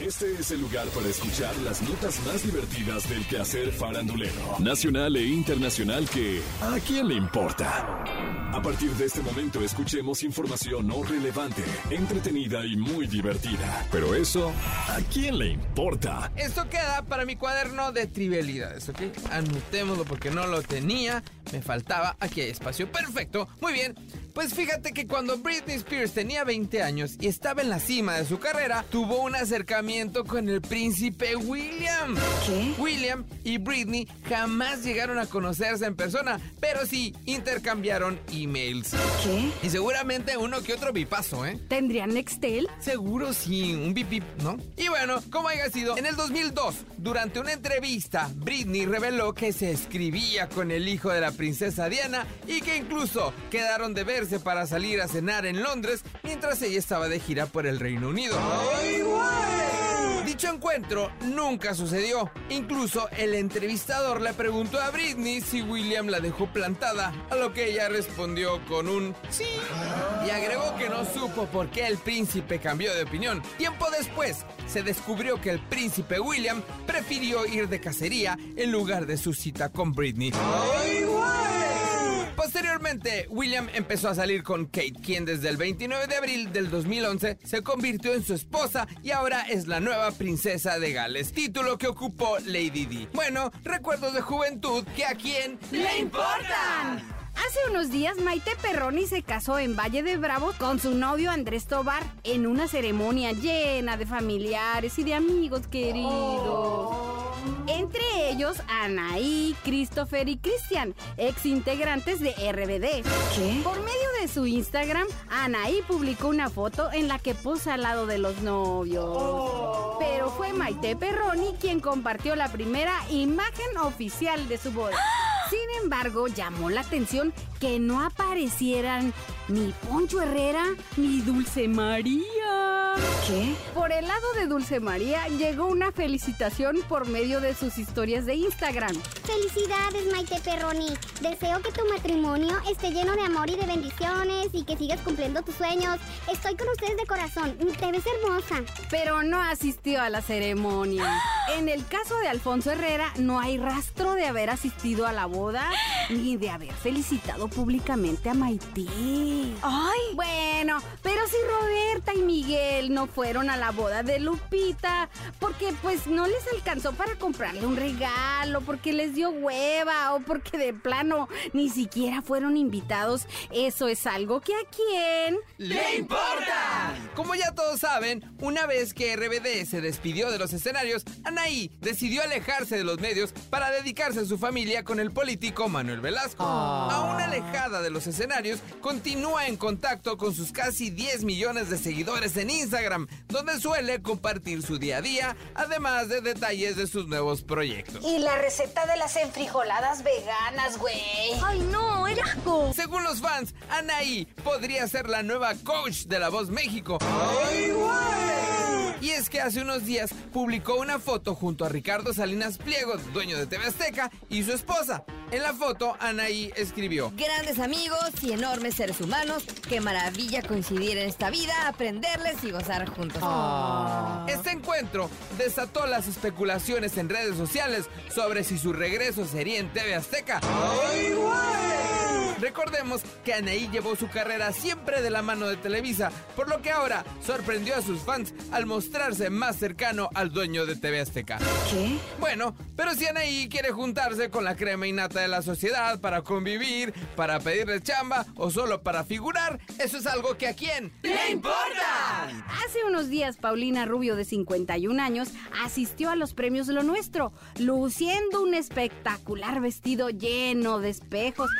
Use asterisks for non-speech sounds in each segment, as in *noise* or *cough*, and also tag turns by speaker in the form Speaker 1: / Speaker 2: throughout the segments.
Speaker 1: Este es el lugar para escuchar las notas más divertidas del quehacer farandulero, nacional e internacional que ¿a quién le importa? A partir de este momento escuchemos información no relevante, entretenida y muy divertida. Pero eso, ¿a quién le importa?
Speaker 2: Esto queda para mi cuaderno de trivialidades, ¿ok? Anotémoslo porque no lo tenía, me faltaba, aquí hay espacio perfecto, muy bien. Pues fíjate que cuando Britney Spears tenía 20 años y estaba en la cima de su carrera, tuvo un acercamiento con el príncipe William.
Speaker 3: ¿Qué?
Speaker 2: William y Britney jamás llegaron a conocerse en persona, pero sí intercambiaron emails.
Speaker 3: ¿Qué?
Speaker 2: Y seguramente uno que otro bipaso, ¿eh?
Speaker 3: ¿Tendrían Nextel?
Speaker 2: Seguro sí, un bip bip, ¿no? Y bueno, como haya sido, en el 2002, durante una entrevista, Britney reveló que se escribía con el hijo de la princesa Diana y que incluso quedaron de verse para salir a cenar en Londres mientras ella estaba de gira por el Reino Unido. Dicho encuentro nunca sucedió. Incluso el entrevistador le preguntó a Britney si William la dejó plantada, a lo que ella respondió con un sí. Y agregó que no supo por qué el príncipe cambió de opinión. Tiempo después, se descubrió que el príncipe William prefirió ir de cacería en lugar de su cita con Britney. William empezó a salir con Kate, quien desde el 29 de abril del 2011 se convirtió en su esposa y ahora es la nueva princesa de Gales, título que ocupó Lady Di. Bueno, recuerdos de juventud que a quién
Speaker 3: ¡Le importan! Hace unos días Maite Perroni se casó en Valle de Bravo con su novio Andrés Tobar en una ceremonia llena de familiares y de amigos queridos. Entre ellos Anaí, Christopher y Cristian, ex integrantes de RBD.
Speaker 4: ¿Qué?
Speaker 3: Por medio de su Instagram, Anaí publicó una foto en la que posa al lado de los novios. Pero fue Maite Perroni quien compartió la primera imagen oficial de su boda. Sin embargo, llamó la atención que no aparecieran ni Poncho Herrera ni Dulce María.
Speaker 4: ¿Qué?
Speaker 3: Por el lado de Dulce María llegó una felicitación por medio de sus historias de Instagram.
Speaker 5: Felicidades, Maite Perroni. Deseo que tu matrimonio esté lleno de amor y de bendiciones y que sigas cumpliendo tus sueños. Estoy con ustedes de corazón. Te ves hermosa.
Speaker 3: Pero no asistió a la ceremonia. En el caso de Alfonso Herrera, no hay rastro de haber asistido a la boda ni de haber felicitado públicamente a Maite.
Speaker 4: ¡Ay!
Speaker 3: Bueno, pero si Roberta y Miguel no fueron a la boda de Lupita, porque pues no les alcanzó para comprarle un regalo, porque les dio hueva o porque de plano ni siquiera fueron invitados, eso es algo que a quién
Speaker 2: ¡Le importa! Como ya todos saben, una vez que RBD se despidió de los escenarios, Anaí decidió alejarse de los medios para dedicarse a su familia con el político Manuel Velasco. Aún alejada de los escenarios, continúa en contacto con sus casi 10 millones de seguidores en Instagram, donde suele compartir su día a día, además de detalles de sus nuevos proyectos.
Speaker 4: Y la receta de las enfrijoladas veganas, güey.
Speaker 5: ¡Ay, no! ¡El asco!
Speaker 2: Según los fans, Anaí podría ser la nueva coach de La Voz México. Y es que hace unos días publicó una foto junto a Ricardo Salinas Pliego, dueño de TV Azteca, y su esposa. En la foto, Anaí escribió:
Speaker 6: Grandes amigos y enormes seres humanos, qué maravilla coincidir en esta vida, aprenderles y gozar juntos.
Speaker 2: Este encuentro desató las especulaciones en redes sociales sobre si su regreso sería en TV Azteca. Recordemos que Anaí llevó su carrera siempre de la mano de Televisa, por lo que ahora sorprendió a sus fans al mostrarse más cercano al dueño de TV Azteca.
Speaker 4: ¿Qué?
Speaker 2: Bueno, pero si Anaí quiere juntarse con la crema innata de la sociedad para convivir, para pedirle chamba o solo para figurar, eso es algo que a quién le importa.
Speaker 3: Hace unos días, Paulina Rubio, de 51 años, asistió a los premios Lo Nuestro, luciendo un espectacular vestido lleno de espejos,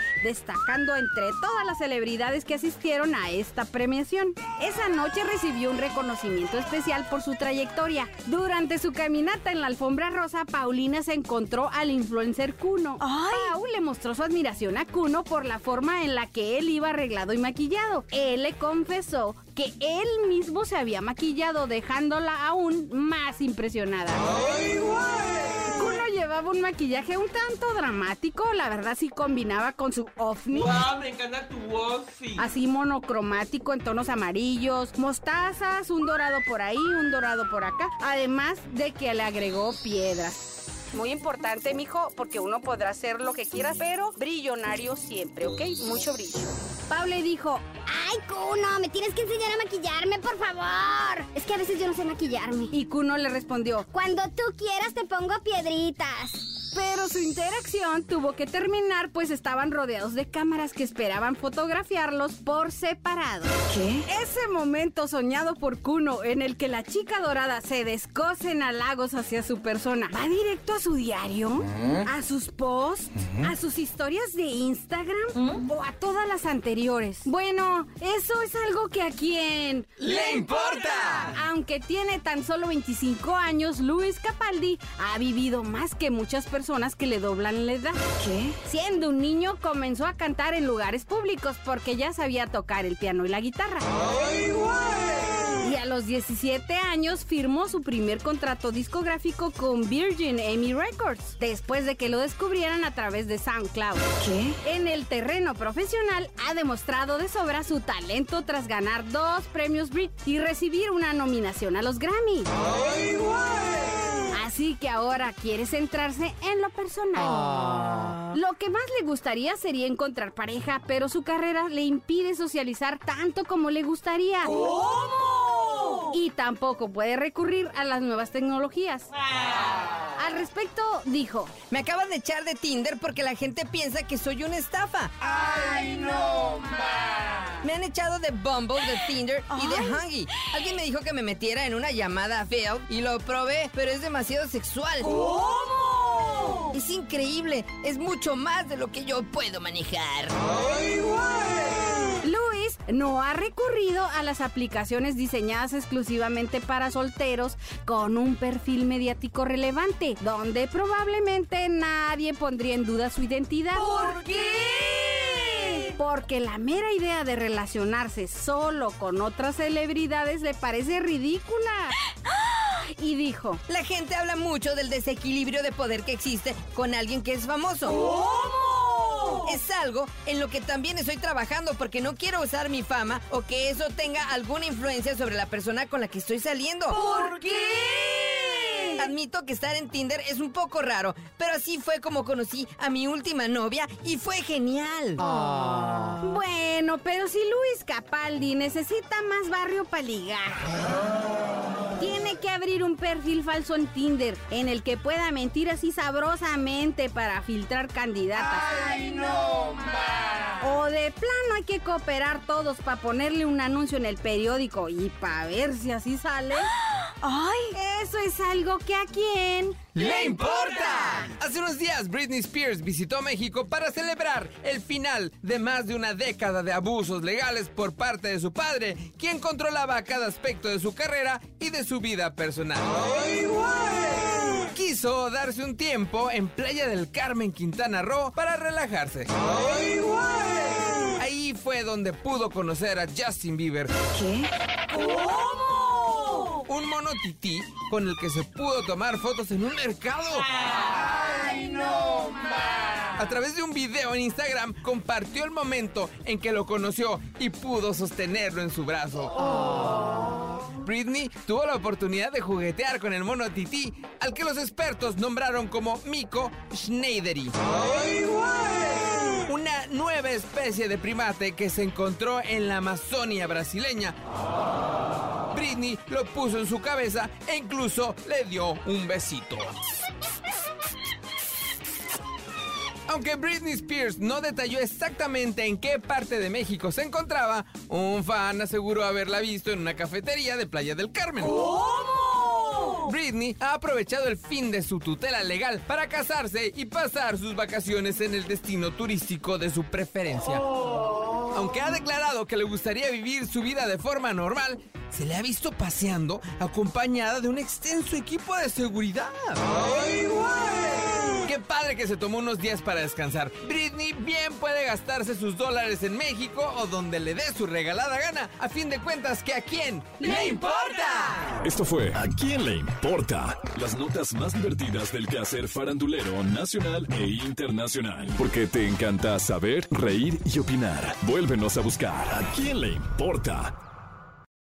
Speaker 3: destacando entre todas las celebridades que asistieron a esta premiación. Esa noche recibió un reconocimiento especial por su trayectoria. Durante su caminata en la alfombra rosa, Paulina se encontró al influencer Kuno.
Speaker 4: ¡Ay!
Speaker 3: Pau le mostró su admiración a Kuno por la forma en la que él iba arreglado y maquillado. Él le confesó que él mismo se había maquillado, dejándola aún más impresionada. Kuno llevaba un maquillaje un tanto dramático, la verdad sí combinaba con su ovni.
Speaker 2: ¡Wow! Me encanta tu outfit.
Speaker 3: Así monocromático en tonos amarillos, mostazas, un dorado por ahí, un dorado por acá. Además de que le agregó piedras. Muy importante, mijo, porque uno podrá hacer lo que quiera, pero brillonario siempre, ¿ok? Mucho brillo. Pau le dijo,
Speaker 5: Ay, Kuno, me tienes que enseñar a maquillarme, por favor. Es que a veces yo no sé maquillarme.
Speaker 3: y Kuno le respondió,
Speaker 5: Cuando tú quieras te pongo piedritas.
Speaker 3: Pero su interacción tuvo que terminar pues estaban rodeados de cámaras que esperaban fotografiarlos por separado.
Speaker 6: ¿Qué?
Speaker 3: Ese momento soñado por Kuno en el que la chica dorada se descoce en halagos hacia su persona, ¿va directo a su diario? ¿A sus posts? ¿A sus historias de Instagram? ¿O a todas las anteriores? Bueno, eso es algo que a quien...
Speaker 2: ¡Le importa!
Speaker 3: Aunque tiene tan solo 25 años, Luis Capaldi ha vivido más que muchas personas que le doblan la edad.
Speaker 6: ¿Qué?
Speaker 3: Siendo un niño, comenzó a cantar en lugares públicos porque ya sabía tocar el piano y la guitarra. Y a los 17 años firmó su primer contrato discográfico con Virgin Amy Records, después de que lo descubrieran a través de SoundCloud.
Speaker 6: ¿Qué?
Speaker 3: En el terreno profesional ha demostrado de sobra su talento tras ganar dos premios Brit y recibir una nominación a los Grammy. Así que ahora quiere centrarse en lo personal. Lo que más le gustaría sería encontrar pareja, pero su carrera le impide socializar tanto como le gustaría. Y tampoco puede recurrir a las nuevas tecnologías. Al respecto, dijo,
Speaker 6: Me acaban de echar de Tinder porque la gente piensa que soy una estafa. ¡Ay, no, Me han echado de Bumble, de Tinder y de Huggy. Alguien me dijo que me metiera en una llamada fail y lo probé, pero es demasiado sexual. ¿Cómo? Es increíble. Es mucho más de lo que yo puedo manejar.
Speaker 3: Luis no ha recurrido a las aplicaciones diseñadas exclusivamente para solteros con un perfil mediático relevante, donde probablemente nadie pondría en duda su identidad. ¿Por qué? Porque la mera idea de relacionarse solo con otras celebridades le parece ridícula. *gasps* Y dijo,
Speaker 6: La gente habla mucho del desequilibrio de poder que existe con alguien que es famoso. ¿Cómo? Es algo en lo que también estoy trabajando porque no quiero usar mi fama o que eso tenga alguna influencia sobre la persona con la que estoy saliendo. ¿Por qué? Admito que estar en Tinder es un poco raro, pero así fue como conocí a mi última novia y fue genial.
Speaker 3: bueno, pero si Luis Capaldi necesita más barrio para ligar. Tiene que abrir un perfil falso en Tinder en el que pueda mentir así sabrosamente para filtrar candidatas. ¡Ay, no, O de plano hay que cooperar todos para ponerle un anuncio en el periódico y para ver si así sale. *gasps* *laughs* ¡Ay! Eso es algo que a quién.
Speaker 2: ¡Le importa! Hace unos días Britney Spears visitó México para celebrar el final de más de una década de abusos legales por parte de su padre, quien controlaba cada aspecto de su carrera y de su vida personal. Quiso darse un tiempo en Playa del Carmen, Quintana Roo, para relajarse. Ahí fue donde pudo conocer a Justin Bieber.
Speaker 6: ¿Qué?
Speaker 2: Un mono tití con el que se pudo tomar fotos en un mercado. A través de un video en Instagram compartió el momento en que lo conoció y pudo sostenerlo en su brazo. Britney tuvo la oportunidad de juguetear con el mono tití, al que los expertos nombraron como Miko Schneideri. Una nueva especie de primate que se encontró en la Amazonia brasileña. Britney lo puso en su cabeza e incluso le dio un besito. Aunque Britney Spears no detalló exactamente en qué parte de México se encontraba, un fan aseguró haberla visto en una cafetería de Playa del Carmen. Britney ha aprovechado el fin de su tutela legal para casarse y pasar sus vacaciones en el destino turístico de su preferencia. Aunque ha declarado que le gustaría vivir su vida de forma normal, se le ha visto paseando acompañada de un extenso equipo de seguridad. Padre que se tomó unos días para descansar. Britney bien puede gastarse sus dólares en México o donde le dé su regalada gana. A fin de cuentas, que a quién le importa.
Speaker 1: Esto fue ¿A quién le importa? Las notas más divertidas del quehacer farandulero nacional e internacional. Porque te encanta saber, reír y opinar. Vuélvenos a buscar ¿A quién le importa?